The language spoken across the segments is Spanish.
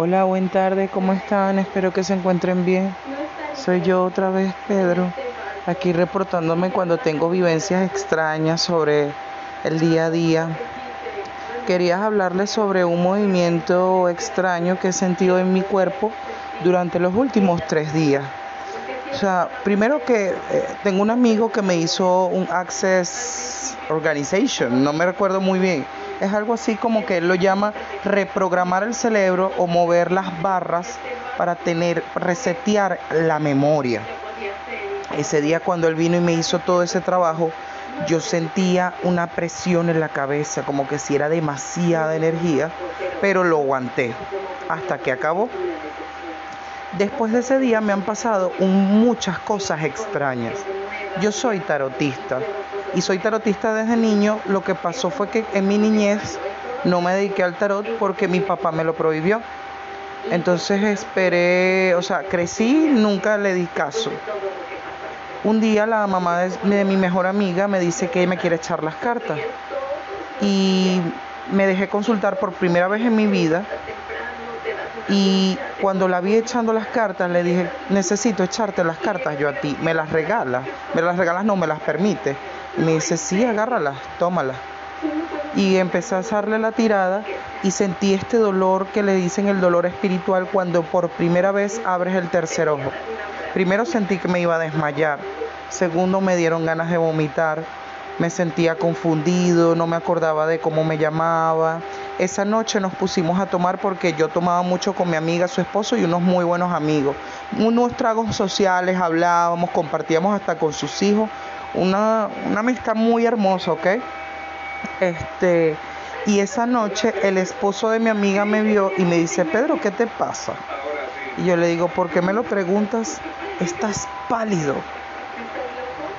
Hola, buen tarde, ¿cómo están? Espero que se encuentren bien. Soy yo otra vez, Pedro, aquí reportándome cuando tengo vivencias extrañas sobre el día a día. Quería hablarles sobre un movimiento extraño que he sentido en mi cuerpo durante los últimos tres días. O sea, primero que eh, tengo un amigo que me hizo un Access Organization, no me recuerdo muy bien es algo así como que él lo llama reprogramar el cerebro o mover las barras para tener, resetear la memoria. Ese día cuando él vino y me hizo todo ese trabajo, yo sentía una presión en la cabeza, como que si era demasiada energía, pero lo aguanté hasta que acabó. Después de ese día me han pasado muchas cosas extrañas. Yo soy tarotista y soy tarotista desde niño. Lo que pasó fue que en mi niñez no me dediqué al tarot porque mi papá me lo prohibió. Entonces esperé, o sea, crecí, nunca le di caso. Un día la mamá de, mi mejor amiga me dice que me quiere echar las cartas. Y me dejé consultar por primera vez en mi vida. Y cuando la vi echando las cartas, le dije, necesito echarte las cartas yo a ti. ¿Me las regalas? ¿Me las regalas? No, me las permite. Me dice, sí, agárralas, tómalas. Y empecé a hacerle la tirada y sentí este dolor que le dicen el dolor espiritual cuando por primera vez abres el tercer ojo. Primero sentí que me iba a desmayar. Segundo me dieron ganas de vomitar. Me sentía confundido, no me acordaba de cómo me llamaba. Esa noche nos pusimos a tomar porque yo tomaba mucho con mi amiga, su esposo y unos muy buenos amigos. Unos tragos sociales, hablábamos, compartíamos hasta con sus hijos una, amistad muy hermosa, ¿ok? Este, y esa noche el esposo de mi amiga me vio y me dice, Pedro, ¿qué te pasa? Y yo le digo, ¿por qué me lo preguntas? Estás pálido.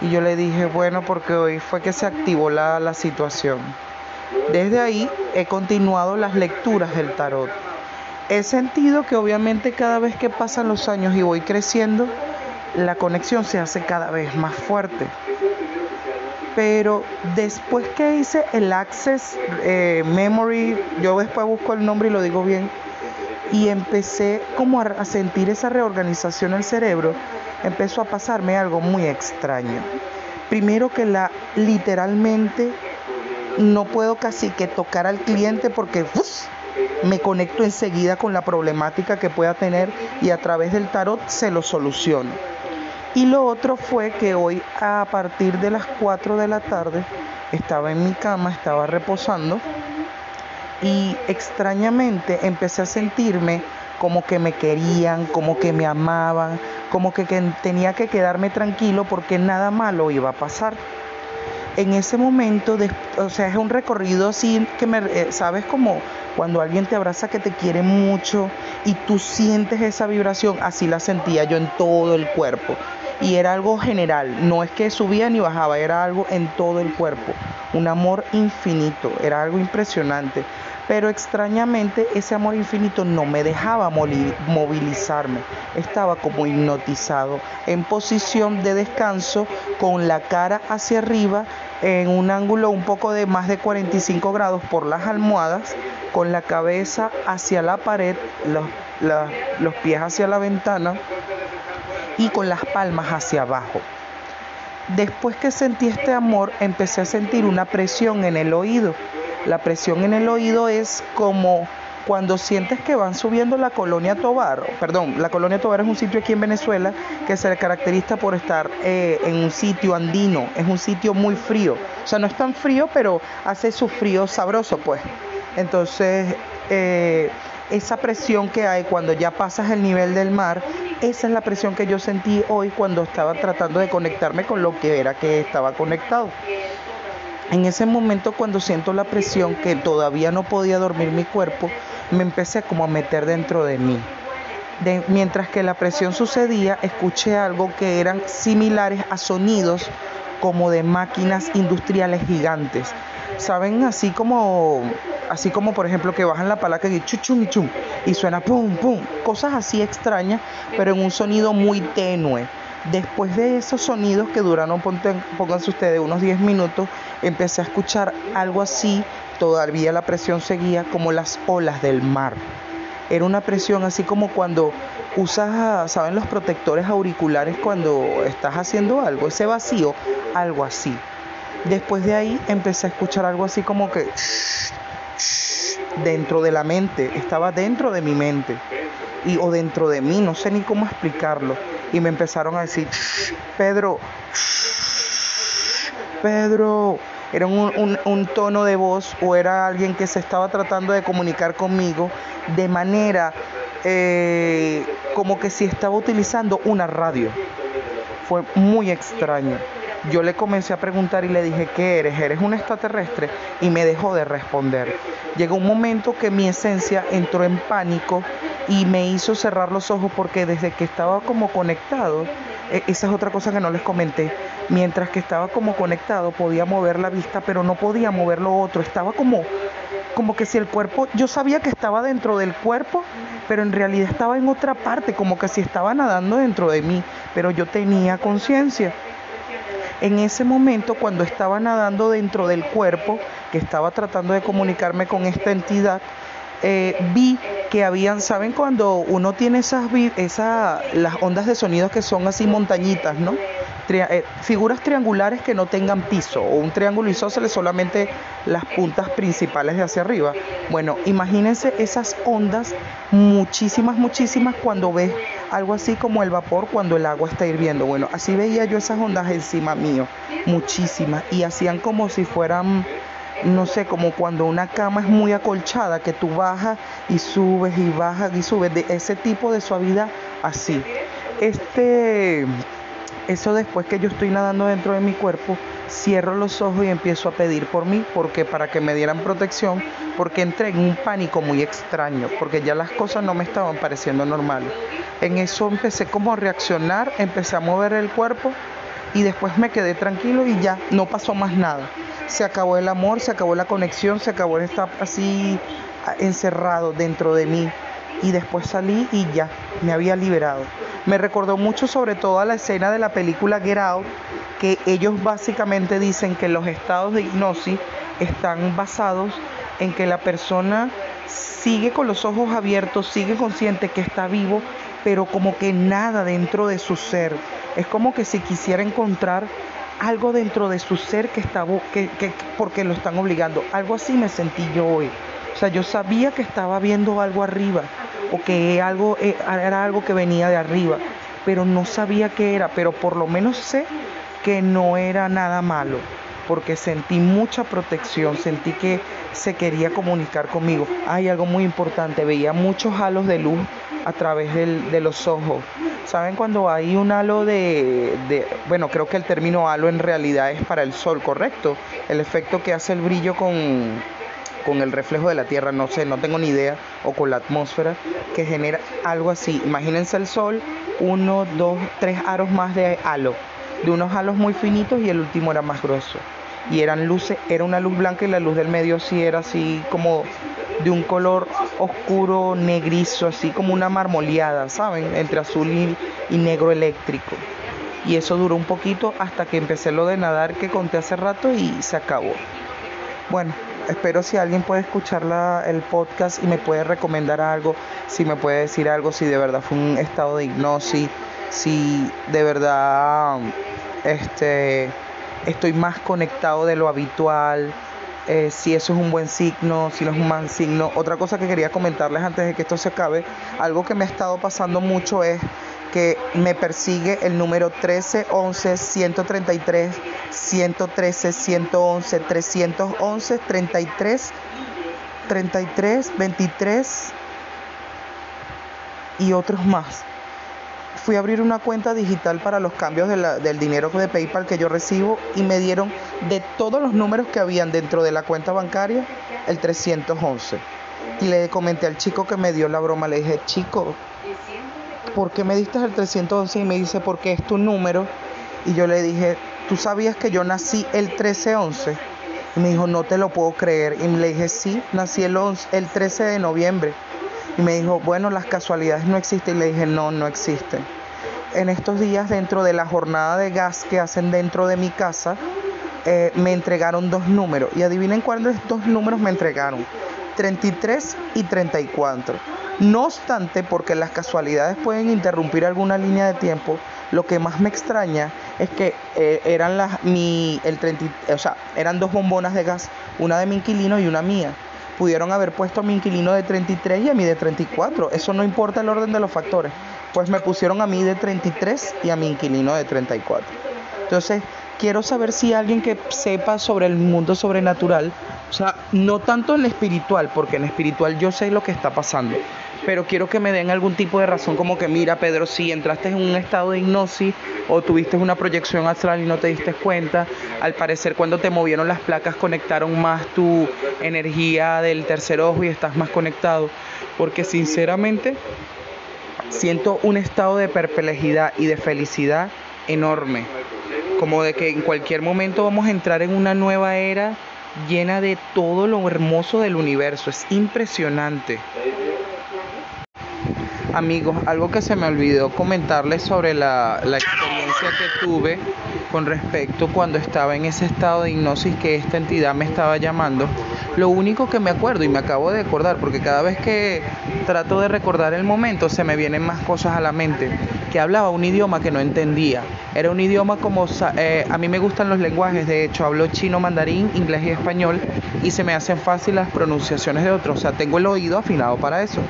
Y yo le dije, bueno, porque hoy fue que se activó la, la situación. Desde ahí he continuado las lecturas del tarot. He sentido que obviamente cada vez que pasan los años y voy creciendo, la conexión se hace cada vez más fuerte pero después que hice el Access eh, Memory, yo después busco el nombre y lo digo bien, y empecé como a, sentir esa reorganización en el cerebro, empezó a pasarme algo muy extraño. Primero que la literalmente no puedo casi que tocar al cliente porque me conecto enseguida con la problemática que pueda tener y a través del tarot se lo soluciono. Y lo otro fue que hoy a partir de las 4 de la tarde estaba en mi cama, estaba reposando y extrañamente empecé a sentirme como que me querían, como que me amaban, como que, tenía que quedarme tranquilo porque nada malo iba a pasar. En ese momento, o sea, es un recorrido así que me, eh, sabes como cuando alguien te abraza que te quiere mucho y tú sientes esa vibración, así la sentía yo en todo el cuerpo y era algo general, no es que subía ni bajaba, era algo en todo el cuerpo, un amor infinito, era algo impresionante. Pero extrañamente ese amor infinito no me dejaba movilizarme, estaba como hipnotizado, en posición de descanso, con la cara hacia arriba, en un ángulo un poco de más de 45 grados por las almohadas, con la cabeza hacia la pared, los, los pies hacia la ventana y con las palmas hacia abajo. Después que sentí este amor, empecé a sentir una presión en el oído. La presión en el oído es como cuando sientes que van subiendo la colonia Tobar, perdón, la colonia Tobar es un sitio aquí en Venezuela que se caracteriza por estar eh, en un sitio andino, es un sitio muy frío, o sea, no es tan frío, pero hace su frío sabroso, pues. Entonces, eh, esa presión que hay cuando ya pasas el nivel del mar esa es la presión que yo sentí hoy cuando estaba tratando de conectarme con lo que era que estaba conectado. En ese momento cuando siento la presión que todavía no podía dormir mi cuerpo, me empecé como a meter dentro de mí. mientras que la presión sucedía, escuché algo que eran similares a sonidos como de máquinas industriales gigantes. Saben, así como así como por ejemplo que bajan la palanca y chuchum y chum y suena pum pum, cosas así extrañas, pero en un sonido muy tenue. Después de esos sonidos que duraron, pónganse ustedes, unos 10 minutos, empecé a escuchar algo así, todavía la presión seguía como las olas del mar. Era una presión así como cuando usas, ¿saben los protectores auriculares cuando estás haciendo algo? Ese vacío, algo así. Después de ahí empecé a escuchar algo así como que dentro de la mente, estaba dentro de mi mente y o dentro de mí, no sé ni cómo explicarlo. Y me empezaron a decir, Pedro, Pedro, era un, tono de voz o era alguien que se estaba tratando de comunicar conmigo de manera eh, como que si estaba utilizando una radio. Fue muy extraño. Yo le comencé a preguntar y le dije, ¿qué eres? ¿Eres un extraterrestre? Y me dejó de responder. Llegó un momento que mi esencia entró en pánico y me hizo cerrar los ojos porque desde que estaba como conectado, e, esa es otra cosa que no les comenté, mientras que estaba como conectado podía mover la vista, pero no podía mover lo otro, estaba como como que si el cuerpo, yo sabía que estaba dentro del cuerpo, pero en realidad estaba en otra parte, como que si estaba nadando dentro de mí, pero yo tenía conciencia. En ese momento, cuando estaba nadando dentro del cuerpo, que estaba tratando de comunicarme con esta entidad, eh, vi que habían, ¿saben cuando uno tiene esas, esa, las ondas de sonido que son así montañitas, ¿no? Eh, figuras triangulares que no tengan piso o un triángulo isósceles solamente las puntas principales de hacia arriba. Bueno, imagínense esas ondas, muchísimas, muchísimas, cuando ves algo así como el vapor cuando el agua está hirviendo. Bueno, así veía yo esas ondas encima mío, muchísimas, y hacían como si fueran no sé, como cuando una cama es muy acolchada, que tú bajas y subes y bajas y subes, de ese tipo de suavidad, así. Este eso después que yo estoy nadando dentro de mi cuerpo, cierro los ojos y empiezo a pedir por mí, porque para que me dieran protección, porque entré en un pánico muy extraño, porque ya las cosas no me estaban pareciendo normales. En eso empecé como a reaccionar, empecé a mover el cuerpo y después me quedé tranquilo y ya no pasó más nada. Se acabó el amor, se acabó la conexión, se acabó estar así encerrado dentro de mí y después salí y ya me había liberado. Me recordó mucho sobre todo a la escena de la película Get Out, que ellos básicamente dicen que los estados de hipnosis están basados en que la persona sigue con los ojos abiertos, sigue consciente que está vivo, pero como que nada dentro de su ser. Es como que si quisiera encontrar algo dentro de su ser que está que, que, porque lo están obligando. Algo así me sentí yo hoy. O sea, yo sabía que estaba viendo algo arriba, o que algo, eh, era algo que venía de arriba, pero no sabía qué era, pero por lo menos sé que no era nada malo, porque sentí mucha protección, sentí que se quería comunicar conmigo. Hay algo muy importante, veía muchos halos de luz a través de los ojos. ¿Saben cuando hay un halo de, de, bueno, creo que el término halo en realidad es para el sol, correcto? El efecto que hace el brillo con, con el reflejo de la Tierra, no sé, no tengo ni idea, o con la atmósfera, que genera algo así. Imagínense el Sol, uno, dos, tres aros más de halo, de unos halos muy finitos y el último era más grueso. Y eran luces, era una luz blanca y la luz del medio sí era así como de un color oscuro, negrizo, así como una marmoleada, ¿saben? Entre azul y, y negro eléctrico. Y eso duró un poquito hasta que empecé lo de nadar que conté hace rato y se acabó. Bueno, espero si alguien puede escuchar el podcast y me puede recomendar algo, si me puede decir algo, si de verdad fue un estado de hipnosis, si de verdad este, estoy más conectado de lo habitual, eh, si eso es un buen signo, si no es un mal signo. Otra cosa que quería comentarles antes de que esto se acabe, algo que me ha estado pasando mucho es que me persigue el número 13, 11, 133, 113, 111, 311, 33, 33, 23 y otros más. Fui a abrir una cuenta digital para los cambios del dinero de PayPal que yo recibo y me dieron de todos los números que habían dentro de la cuenta bancaria el 311. Y le comenté al chico que me dio la broma, le dije, chico, ¿por qué me diste el 311? Y me dice, porque es tu número. Y yo le dije, ¿tú sabías que yo nací el 1311? Y me dijo, no te lo puedo creer. Y le dije, sí, nací el, 11, el 13 de noviembre. Y me dijo, bueno, las casualidades no existen. Y le dije, no, no existen. En estos días, dentro de la jornada de gas que hacen dentro de mi casa, eh, me entregaron dos números. Y adivinen cuáles dos números me entregaron. 33 y 34. No obstante, porque las casualidades pueden interrumpir alguna línea de tiempo, lo que más me extraña es que eh, eran las mi el 30, o sea, eran dos bombonas de gas, una de mi inquilino y una mía. Pudieron haber puesto a mi inquilino de 33 y a mí de 34. Eso no importa el orden de los factores. Pues me pusieron a mí de 33 y a mi inquilino de 34. Entonces, quiero saber si alguien que sepa sobre el mundo sobrenatural, o sea, no tanto en espiritual, porque en espiritual yo sé lo que está pasando, pero quiero que me den algún tipo de razón como que mira Pedro, si entraste en un estado de hipnosis o tuviste una proyección astral y no te diste cuenta, al parecer cuando te movieron las placas conectaron más tu energía del tercer ojo y estás más conectado, porque sinceramente siento un estado de perplejidad y de felicidad enorme, como de que en cualquier momento vamos a entrar en una nueva era llena de todo lo hermoso del universo, es impresionante. Amigos, algo que se me olvidó comentarles sobre la, experiencia que tuve con respecto cuando estaba en ese estado de hipnosis que esta entidad me estaba llamando. Lo único que me acuerdo y me acabo de acordar, porque cada vez que trato de recordar el momento se me vienen más cosas a la mente, que hablaba un idioma que no entendía. Era un idioma como, eh, a mí me gustan los lenguajes, de hecho hablo chino, mandarín, inglés y español y se me hacen fácil las pronunciaciones de otros, o sea, tengo el oído afinado para eso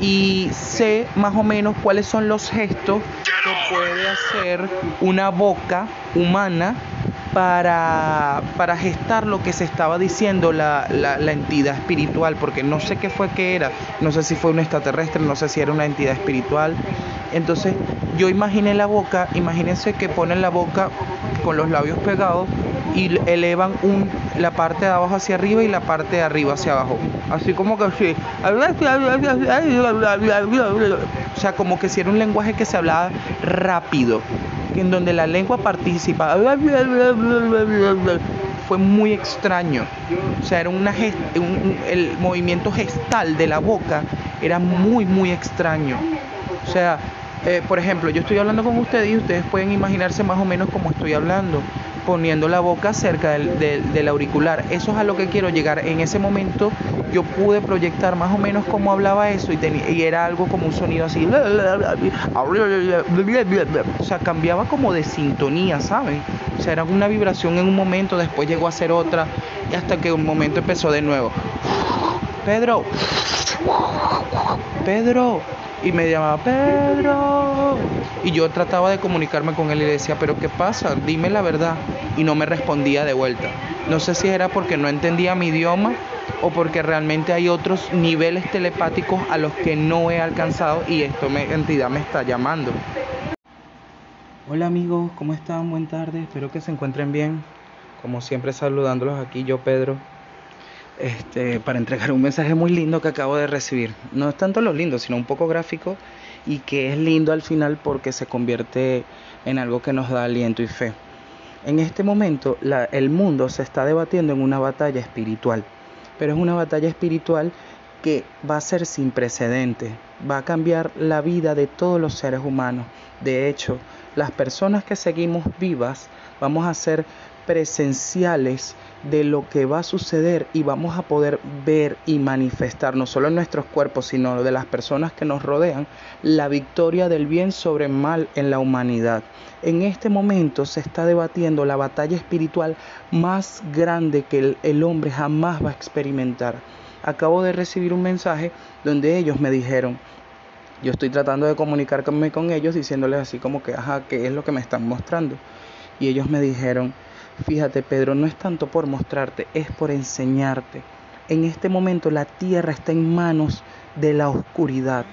y sé más o menos cuáles son los gestos que puede hacer una boca humana para, para gestar lo que se estaba diciendo la, la, entidad espiritual, porque no sé qué fue que era, no sé si fue un extraterrestre, no sé si era una entidad espiritual. Entonces yo imaginé la boca, imagínense que ponen la boca con los labios pegados y elevan un, la parte de abajo hacia arriba y la parte de arriba hacia abajo. Así como que así. O sea, como que si era un lenguaje que se hablaba rápido, en donde la lengua participa. Fue muy extraño. O sea, era una el movimiento gestal de la boca era muy, muy extraño. O sea, eh, por ejemplo, yo estoy hablando con ustedes y ustedes pueden imaginarse más o menos cómo estoy hablando poniendo la boca cerca del, auricular. Eso es a lo que quiero llegar. En ese momento yo pude proyectar más o menos cómo hablaba eso y, y era algo como un sonido así. O sea, cambiaba como de sintonía, ¿saben? O sea, era una vibración en un momento, después llegó a ser otra y hasta que un momento empezó de nuevo. Pedro, Pedro, y me llamaba Pedro y yo trataba de comunicarme con él y le decía pero qué pasa dime la verdad y no me respondía de vuelta. No sé si era porque no entendía mi idioma o porque realmente hay otros niveles telepáticos a los que no he alcanzado y esto me entidad me está llamando. Hola amigos cómo están buen tarde espero que se encuentren bien. Como siempre saludándolos aquí yo Pedro este, para entregar un mensaje muy lindo que acabo de recibir. No es tanto lo lindo, sino un poco gráfico y que es lindo al final porque se convierte en algo que nos da aliento y fe. En este momento el mundo se está debatiendo en una batalla espiritual, pero es una batalla espiritual que va a ser sin precedentes, va a cambiar la vida de todos los seres humanos. De hecho, las personas que seguimos vivas vamos a ser presenciales de lo que va a suceder y vamos a poder ver y manifestar, no solo en nuestros cuerpos, sino de las personas que nos rodean, la victoria del bien sobre el mal en la humanidad. En este momento se está debatiendo la batalla espiritual más grande que el, hombre jamás va a experimentar. Acabo de recibir un mensaje donde ellos me dijeron, yo estoy tratando de comunicarme con ellos diciéndoles así como que, ajá, ¿qué es lo que me están mostrando? Y ellos me dijeron, Fíjate, Pedro, no es tanto por mostrarte, es por enseñarte. En este momento la tierra está en manos de la oscuridad.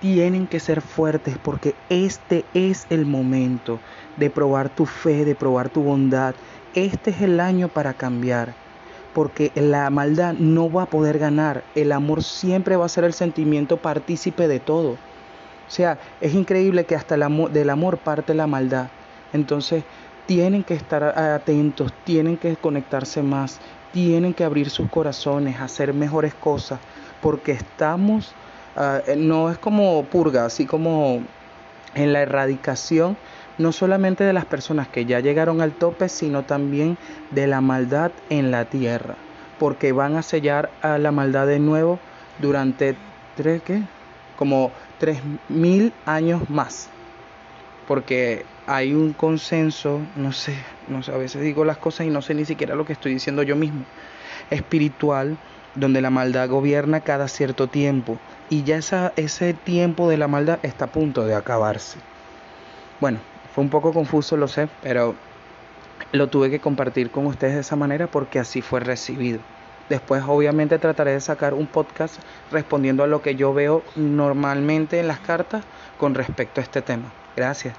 Tienen que ser fuertes porque este es el momento de probar tu fe, de probar tu bondad. Este es el año para cambiar. Porque la maldad no va a poder ganar. El amor siempre va a ser el sentimiento partícipe de todo. O sea, es increíble que hasta el amor, del amor parte la maldad. Entonces, tienen que estar atentos, tienen que conectarse más, tienen que abrir sus corazones, hacer mejores cosas, porque estamos, ah, no es como purga, así como en la erradicación, no solamente de las personas que ya llegaron al tope, sino también de la maldad en la tierra, porque van a sellar a la maldad de nuevo durante ¿Tres qué? Como tres mil años más. Porque hay un consenso, no sé, no sé, a veces digo las cosas y no sé ni siquiera lo que estoy diciendo yo mismo, espiritual, donde la maldad gobierna cada cierto tiempo. Y ya esa, ese tiempo de la maldad está a punto de acabarse. Bueno, fue un poco confuso, lo sé, pero lo tuve que compartir con ustedes de esa manera porque así fue recibido. Después obviamente trataré de sacar un podcast respondiendo a lo que yo veo normalmente en las cartas con respecto a este tema. Gracias.